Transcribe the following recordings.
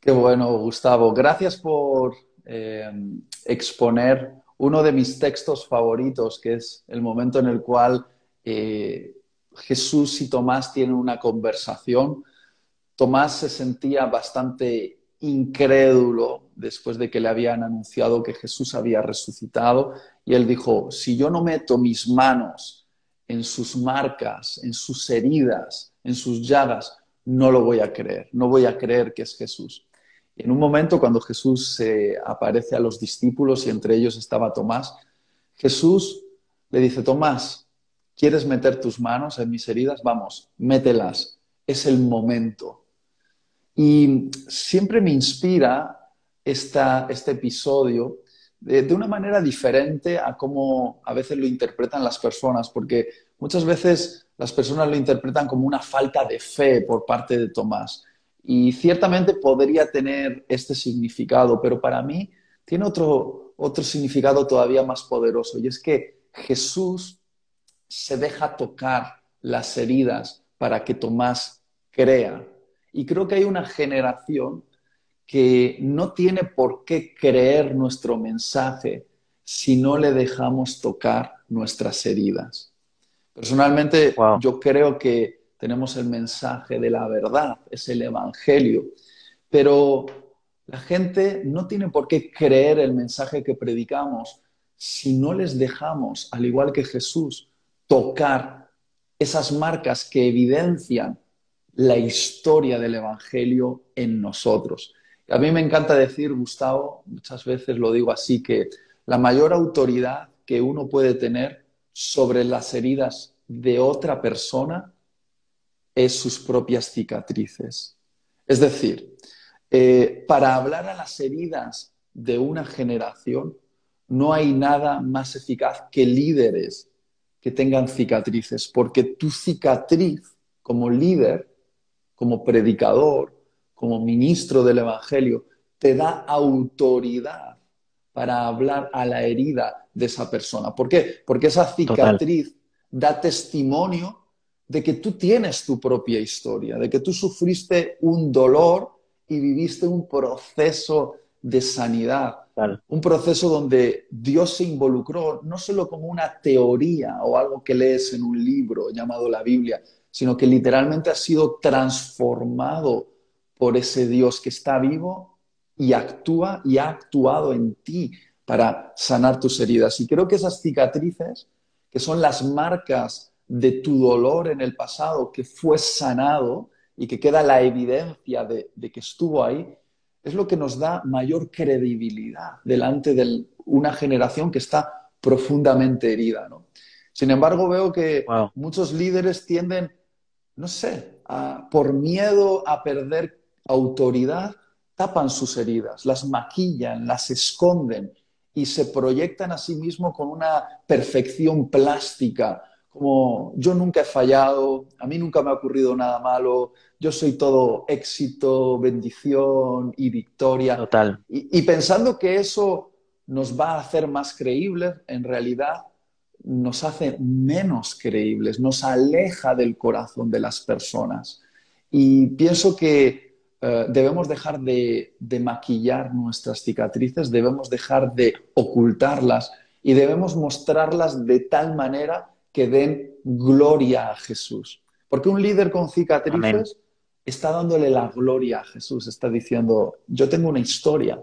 Qué bueno, Gustavo. Gracias por eh, exponer uno de mis textos favoritos, que es el momento en el cual eh, Jesús y Tomás tienen una conversación. Tomás se sentía bastante incrédulo después de que le habían anunciado que Jesús había resucitado y él dijo, si yo no meto mis manos en sus marcas, en sus heridas, en sus llagas, no lo voy a creer, no voy a creer que es Jesús. En un momento cuando Jesús se aparece a los discípulos y entre ellos estaba Tomás, Jesús le dice, Tomás, ¿quieres meter tus manos en mis heridas? Vamos, mételas, es el momento. Y siempre me inspira este episodio de, de, una manera diferente a cómo a veces lo interpretan las personas, porque muchas veces las personas lo interpretan como una falta de fe por parte de Tomás. Y ciertamente podría tener este significado, pero para mí tiene otro, otro significado todavía más poderoso, y es que Jesús se deja tocar las heridas para que Tomás crea y creo que hay una generación que no tiene por qué creer nuestro mensaje si no le dejamos tocar nuestras heridas. Personalmente, yo creo que tenemos el mensaje de la verdad, es el Evangelio, pero la gente no tiene por qué creer el mensaje que predicamos si no les dejamos, al igual que Jesús, tocar esas marcas que evidencian la historia del Evangelio en nosotros. A mí me encanta decir, Gustavo, muchas veces lo digo así, que la mayor autoridad que uno puede tener sobre las heridas de otra persona es sus propias cicatrices. Es decir, eh, para hablar a las heridas de una generación, no hay nada más eficaz que líderes que tengan cicatrices, porque tu cicatriz como líder como predicador, como ministro del Evangelio, te da autoridad para hablar a la herida de esa persona. ¿Por qué? Porque esa cicatriz da testimonio de que tú tienes tu propia historia, de que tú sufriste un dolor y viviste un proceso de sanidad, un proceso donde Dios se involucró no solo como una teoría o algo que lees en un libro llamado la Biblia, sino que literalmente has sido transformado por ese Dios que está vivo y actúa y ha actuado en ti para sanar tus heridas. Y creo que esas cicatrices, que son las marcas de tu dolor en el pasado, que fue sanado y que queda la evidencia de, que estuvo ahí, es lo que nos da mayor credibilidad delante de una generación que está profundamente herida. Sin embargo, veo que muchos líderes tienden no sé, por miedo a perder autoridad, tapan sus heridas, las maquillan, las esconden y se proyectan a sí mismos con una perfección plástica, como yo nunca he fallado, a mí nunca me ha ocurrido nada malo, yo soy todo éxito, bendición y victoria. Total. y pensando que eso nos va a hacer más creíbles, en realidad nos hace menos creíbles, nos aleja del corazón de las personas. Y pienso que eh, debemos dejar de, maquillar nuestras cicatrices, debemos dejar de ocultarlas y debemos mostrarlas de tal manera que den gloria a Jesús. Porque un líder con cicatrices está dándole la gloria a Jesús, está diciendo, yo tengo una historia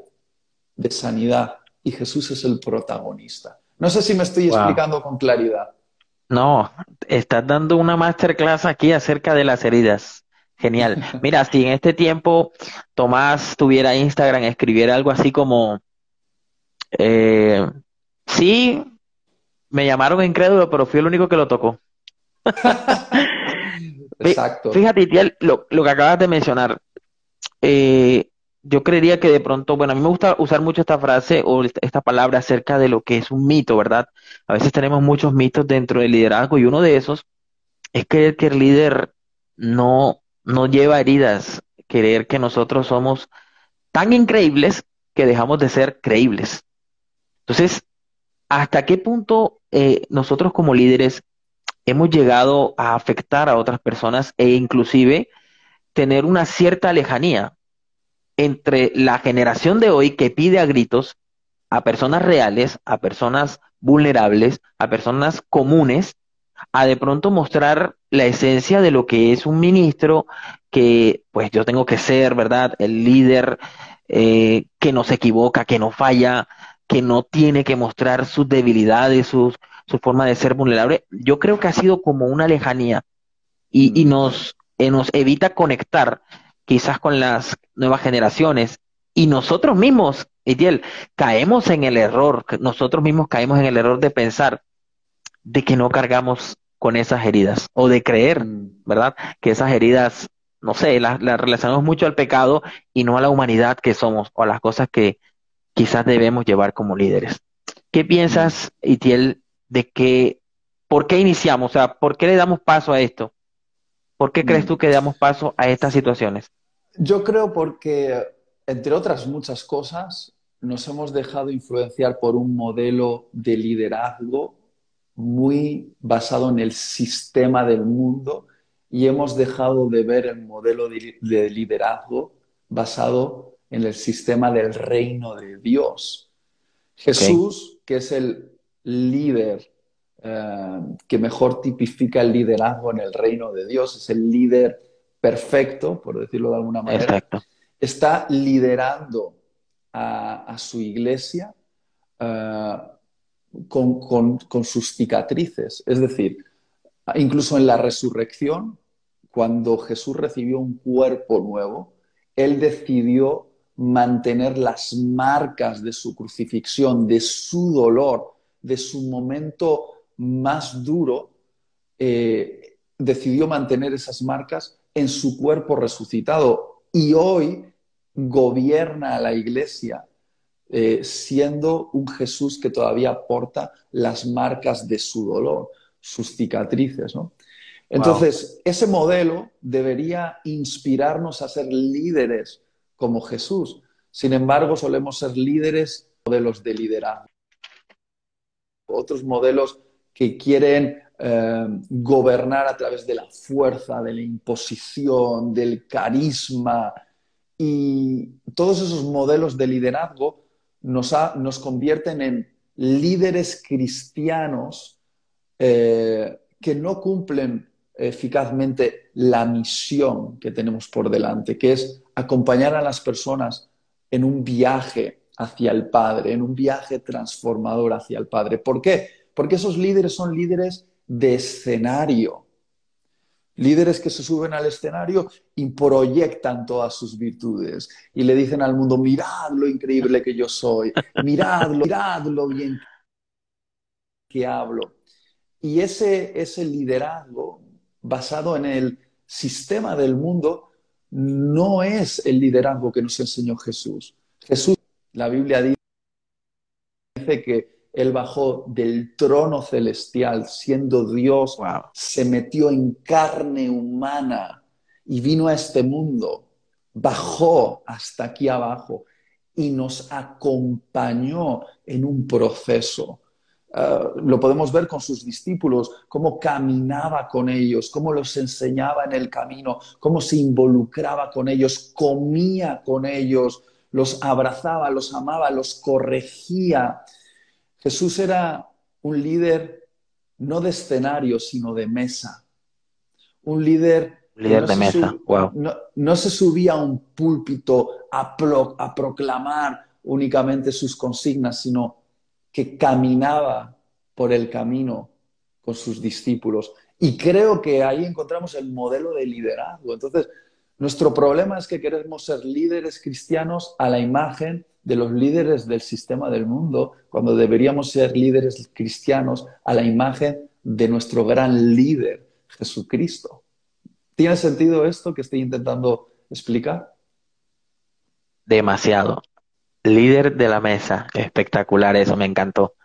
de sanidad y Jesús es el protagonista. No sé si me estoy explicando con claridad. No, estás dando una masterclass aquí acerca de las heridas. Genial. Mira, si en este tiempo Tomás tuviera Instagram, escribiera algo así como, eh, sí, me llamaron incrédulo, pero fui el único que lo tocó. Exacto. Fíjate, lo, lo que acabas de mencionar. Eh, yo creería que de pronto, bueno, a mí me gusta usar mucho esta frase o esta palabra acerca de lo que es un mito, ¿verdad? A veces tenemos muchos mitos dentro del liderazgo y uno de esos es creer que el líder no, no lleva heridas, creer que nosotros somos tan increíbles que dejamos de ser creíbles. Entonces, ¿hasta qué punto eh, nosotros como líderes hemos llegado a afectar a otras personas e inclusive tener una cierta lejanía? entre la generación de hoy que pide a gritos a personas reales, a personas vulnerables, a personas comunes, a de pronto mostrar la esencia de lo que es un ministro, que pues yo tengo que ser, ¿verdad? El líder eh, que no se equivoca, que no falla, que no tiene que mostrar sus debilidades, sus, su forma de ser vulnerable. Yo creo que ha sido como una lejanía y, y mm. nos, eh, nos evita conectar quizás con las nuevas generaciones y nosotros mismos, Itiel, caemos en el error, nosotros mismos caemos en el error de pensar de que no cargamos con esas heridas o de creer, mm. ¿verdad? Que esas heridas, no sé, las, relacionamos mucho al pecado y no a la humanidad que somos o a las cosas que quizás debemos llevar como líderes. ¿Qué piensas. Itiel, de que, por qué iniciamos? O sea, ¿por qué le damos paso a esto? ¿Por qué crees mm. tú que damos paso a estas situaciones? Yo creo porque, entre otras muchas cosas, nos hemos dejado influenciar por un modelo de liderazgo muy basado en el sistema del mundo y hemos dejado de ver el modelo de liderazgo basado en el sistema del reino de Dios. Jesús, que es el líder eh, que mejor tipifica el liderazgo en el reino de Dios, es el líder perfecto, por decirlo de alguna manera, está liderando a, su iglesia eh, con, sus cicatrices. Es decir, incluso en la resurrección, cuando Jesús recibió un cuerpo nuevo, Él decidió mantener las marcas de su crucifixión, de su dolor, de su momento más duro, eh, decidió mantener esas marcas en su cuerpo resucitado. Y hoy gobierna a la iglesia eh, siendo un Jesús que todavía porta las marcas de su dolor, sus cicatrices. Entonces, ese modelo debería inspirarnos a ser líderes como Jesús. Sin embargo, solemos ser líderes, modelos de liderazgo. Otros modelos que quieren eh, gobernar a través de la fuerza, de la imposición, del carisma. Y todos esos modelos de liderazgo nos, convierten en líderes cristianos eh, que no cumplen eficazmente la misión que tenemos por delante, que es acompañar a las personas en un viaje hacia el Padre, en un viaje transformador hacia el Padre. ¿Por qué? Porque esos líderes son líderes de escenario, Líderes que se suben al escenario y proyectan todas sus virtudes y le dicen al mundo, mirad lo increíble que yo soy, miradlo, mirad lo bien que hablo. Y ese, ese liderazgo basado en el sistema del mundo no es el liderazgo que nos enseñó Jesús. Jesús, la Biblia dice que él bajó del trono celestial, siendo Dios, se metió en carne humana y vino a este mundo, bajó hasta aquí abajo y nos acompañó en un proceso. Ah, lo podemos ver con sus discípulos, cómo caminaba con ellos, cómo los enseñaba en el camino, cómo se involucraba con ellos, comía con ellos, los abrazaba, los amaba, los corregía. Jesús era un líder no de escenario, sino de mesa. Un líder... Líder no de mesa, wow. No, se subía a un púlpito a, a proclamar únicamente sus consignas, sino que caminaba por el camino con sus discípulos. Y creo que ahí encontramos el modelo de liderazgo. Entonces, nuestro problema es que queremos ser líderes cristianos a la imagen de los líderes del sistema del mundo, cuando deberíamos ser líderes cristianos a la imagen de nuestro gran líder, Jesucristo. ¿Tiene sentido esto que estoy intentando explicar? Demasiado. Líder de la mesa. Espectacular eso, me encantó.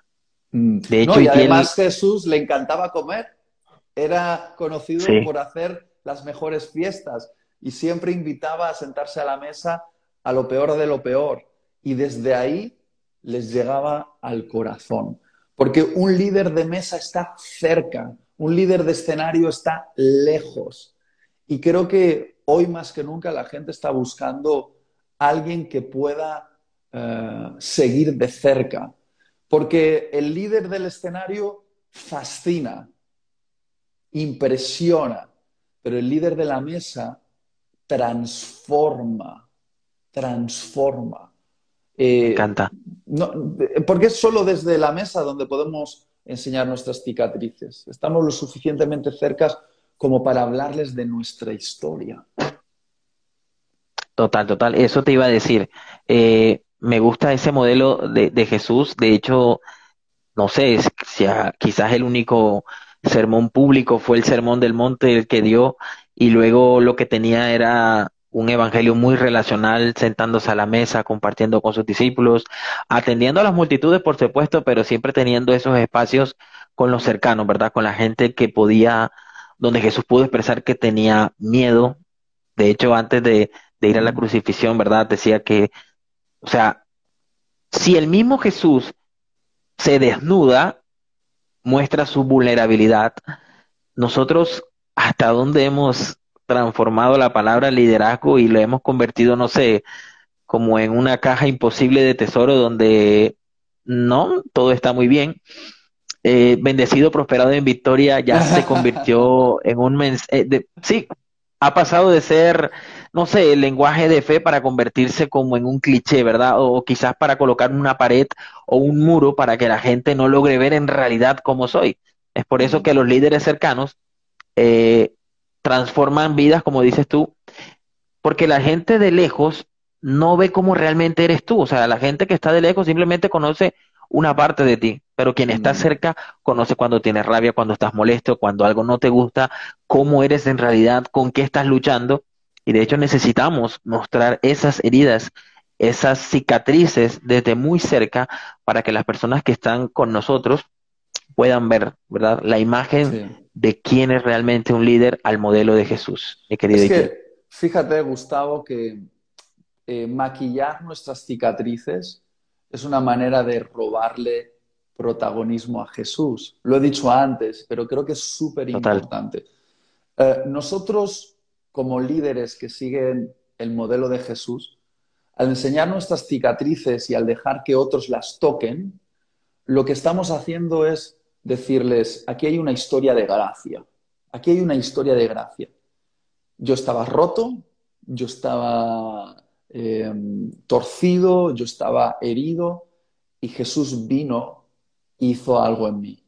Mm. De hecho, y además Jesús le encantaba comer. Era conocido por hacer las mejores fiestas y siempre invitaba a sentarse a la mesa a lo peor de lo peor y desde ahí les llegaba al corazón. Porque un líder de mesa está cerca, un líder de escenario está lejos. Y creo que hoy más que nunca la gente está buscando alguien que pueda eh, seguir de cerca. Porque el líder del escenario fascina, impresiona, pero el líder de la mesa transforma, transforma. Me eh, encanta. porque es solo desde la mesa donde podemos enseñar nuestras cicatrices. Estamos lo suficientemente cerca como para hablarles de nuestra historia. Total, total. Eso te iba a decir. Eh, me gusta ese modelo de, Jesús. De hecho, no sé si quizás el único sermón público fue el sermón del monte el que dio y luego lo que tenía era un evangelio muy relacional, sentándose a la mesa, compartiendo con sus discípulos, atendiendo a las multitudes, por supuesto, pero siempre teniendo esos espacios con los cercanos, ¿verdad? Con la gente que podía, donde Jesús pudo expresar que tenía miedo. De hecho, antes de, de ir a la crucifixión, ¿verdad? Decía que, o sea, si el mismo Jesús se desnuda, muestra su vulnerabilidad, nosotros hasta dónde hemos transformado la palabra liderazgo y lo hemos convertido, no sé, como en una caja imposible de tesoro donde no, todo está muy bien. Eh, bendecido, prosperado en victoria, ya se convirtió en un mensaje, eh, sí, ha pasado de ser, no sé, el lenguaje de fe para convertirse como en un cliché, ¿verdad? O, quizás para colocar una pared o un muro para que la gente no logre ver en realidad cómo soy. Es por eso que los líderes cercanos eh, transforman vidas, como dices tú, porque la gente de lejos no ve cómo realmente eres tú. O sea, la gente que está de lejos simplemente conoce una parte de ti, pero quien está cerca conoce cuando tienes rabia, cuando estás molesto, cuando algo no te gusta, cómo eres en realidad, con qué estás luchando. Y de hecho necesitamos mostrar esas heridas, esas cicatrices desde muy cerca para que las personas que están con nosotros puedan ver, ¿verdad? La imagen de quién es realmente un líder al modelo de Jesús, mi querido. Es que, fíjate, Gustavo, que eh, maquillar nuestras cicatrices es una manera de robarle protagonismo a Jesús. Lo he dicho antes, pero creo que es súper importante. Eh, nosotros, como líderes que siguen el modelo de Jesús, al enseñar nuestras cicatrices y al dejar que otros las toquen, lo que estamos haciendo es decirles, aquí hay una historia de gracia, aquí hay una historia de gracia. Yo estaba roto, yo estaba em, torcido, yo estaba herido y Jesús vino hizo algo en mí.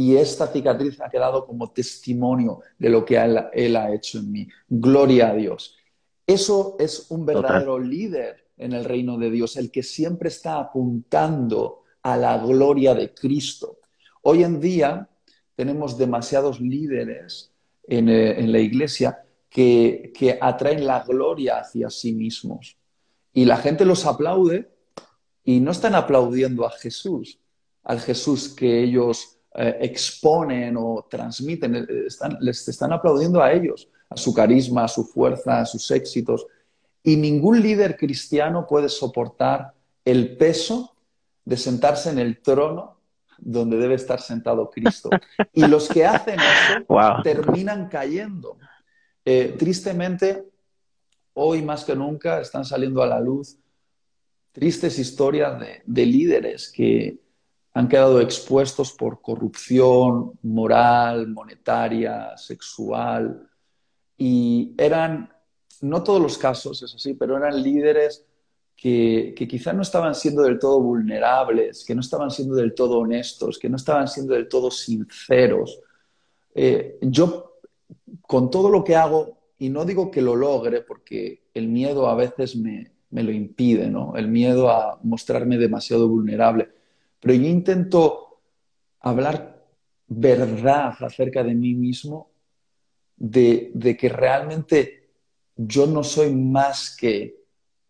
Y esta cicatriz ha quedado como testimonio de lo que él, ha hecho en mí. Gloria a Dios. Eso es un verdadero líder en el reino de Dios, el que siempre está apuntando a la gloria de Cristo. Hoy en día tenemos demasiados líderes en, eh, la iglesia que, atraen la gloria hacia sí mismos. Y la gente los aplaude y no están aplaudiendo a Jesús, al Jesús que ellos eh, exponen o transmiten, eh, les están aplaudiendo a ellos, a su carisma, a su fuerza, a sus éxitos. Y ningún líder cristiano puede soportar el peso de sentarse en el trono donde debe estar sentado Cristo. Y los que hacen eso terminan cayendo. Eh, tristemente, hoy más que nunca están saliendo a la luz tristes historias de, líderes que han quedado expuestos por corrupción moral, monetaria, sexual, y eran, no todos los casos, eso sí, pero eran líderes que, que quizás no estaban siendo del todo vulnerables, que no estaban siendo del todo honestos, que no estaban siendo del todo sinceros. Eh, yo, con todo lo que hago, y no digo que lo logre, porque el miedo a veces me, me lo impide, ¿no? El miedo a mostrarme demasiado vulnerable. Pero yo intento hablar verdad acerca de mí mismo, de, de que realmente yo no soy más que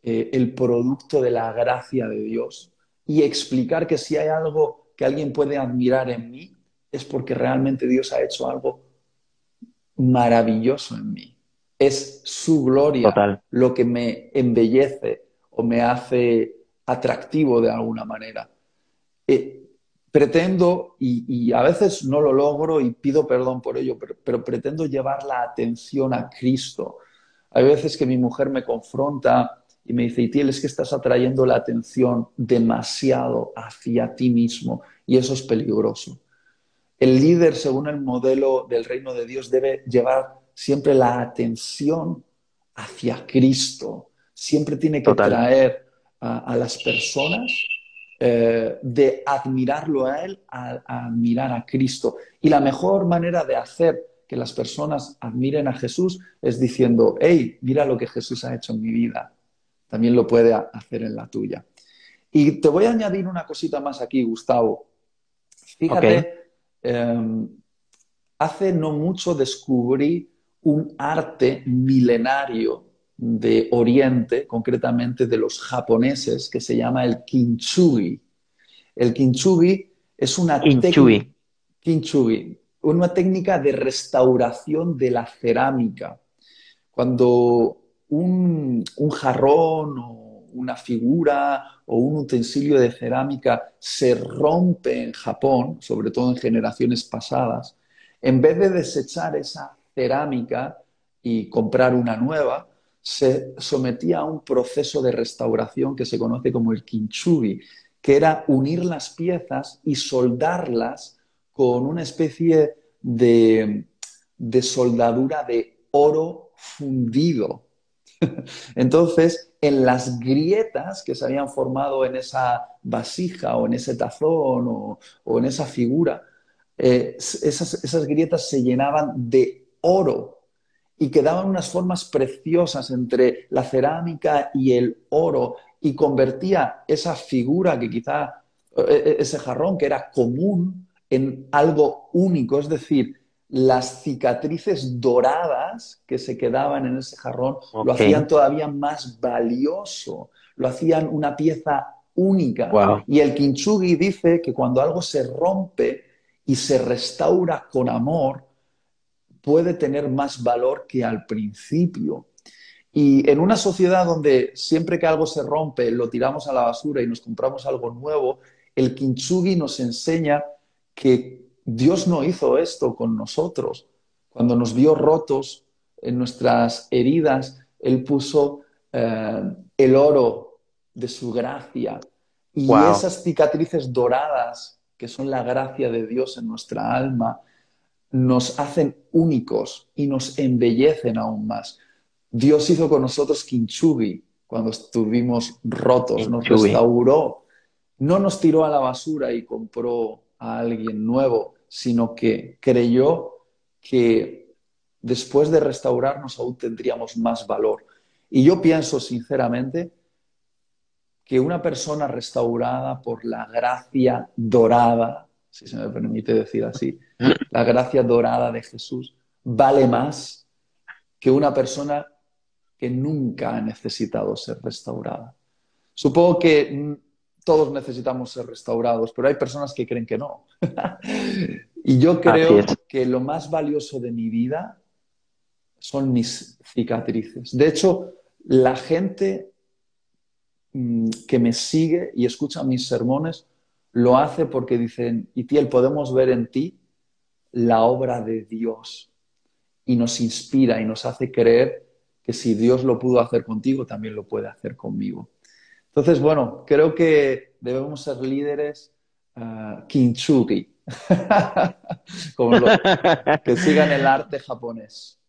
eh, el producto de la gracia de Dios y explicar que si hay algo que alguien puede admirar en mí, es porque realmente Dios ha hecho algo maravilloso en mí. Es su gloria lo que me embellece o me hace atractivo de alguna manera. Eh, pretendo, y, a veces no lo logro y pido perdón por ello, pero pretendo llevar la atención a Cristo. Hay veces que mi mujer me confronta y me dice, Itiel, es que estás atrayendo la atención demasiado hacia ti mismo y eso es peligroso. El líder, según el modelo del reino de Dios, debe llevar siempre la atención hacia Cristo. Siempre tiene que traer a, las personas eh, de admirarlo a Él a, a admirar a Cristo. Y la mejor manera de hacer que las personas admiren a Jesús es diciendo, hey, mira lo que Jesús ha hecho en mi vida. También lo puede hacer en la tuya. Y te voy a añadir una cosita más aquí, Gustavo. Fíjate, em, hace no mucho descubrí un arte milenario de Oriente, concretamente de los japoneses, que se llama el kintsugi. El kintsugi es una técnica... Kintsugi una técnica de restauración de la cerámica. Cuando un, jarrón o una figura o un utensilio de cerámica se rompe en Japón, sobre todo en generaciones pasadas, en vez de desechar esa cerámica y comprar una nueva, se sometía a un proceso de restauración que se conoce como el kintsugi, que era unir las piezas y soldarlas con una especie de, soldadura de oro fundido. Entonces, en las grietas que se habían formado en esa vasija o en ese tazón o, en esa figura, eh, esas, esas, grietas se llenaban de oro y quedaban unas formas preciosas entre la cerámica y el oro y convertía esa figura que quizá, e, e, ese jarrón que era común, en algo único, es decir, las cicatrices doradas que se quedaban en ese jarrón lo hacían todavía más valioso, lo hacían una pieza única. Y el Kintsugi dice que cuando algo se rompe y se restaura con amor, puede tener más valor que al principio. Y en una sociedad donde siempre que algo se rompe lo tiramos a la basura y nos compramos algo nuevo, el Kintsugi nos enseña que Dios no hizo esto con nosotros. Cuando nos vio rotos en nuestras heridas, Él puso eh, el oro de su gracia y esas cicatrices doradas, que son la gracia de Dios en nuestra alma, nos hacen únicos y nos embellecen aún más. Dios hizo con nosotros Kinchubi cuando estuvimos rotos, nos restauró, no nos tiró a la basura y compró a alguien nuevo, sino que creyó que después de restaurarnos aún tendríamos más valor. Y yo pienso sinceramente que una persona restaurada por la gracia dorada, si se me permite decir así, la gracia dorada de Jesús, vale más que una persona que nunca ha necesitado ser restaurada. Supongo que todos necesitamos ser restaurados, pero hay personas que creen que no. y yo creo que lo más valioso de mi vida son mis cicatrices. De hecho, la gente mm, que me sigue y escucha mis sermones lo hace porque dicen, Itiel, podemos ver en ti la obra de Dios y nos inspira y nos hace creer que si Dios lo pudo hacer contigo, también lo puede hacer conmigo. Entonces, bueno, creo que debemos ser líderes uh, kintsugi, que sigan el arte japonés.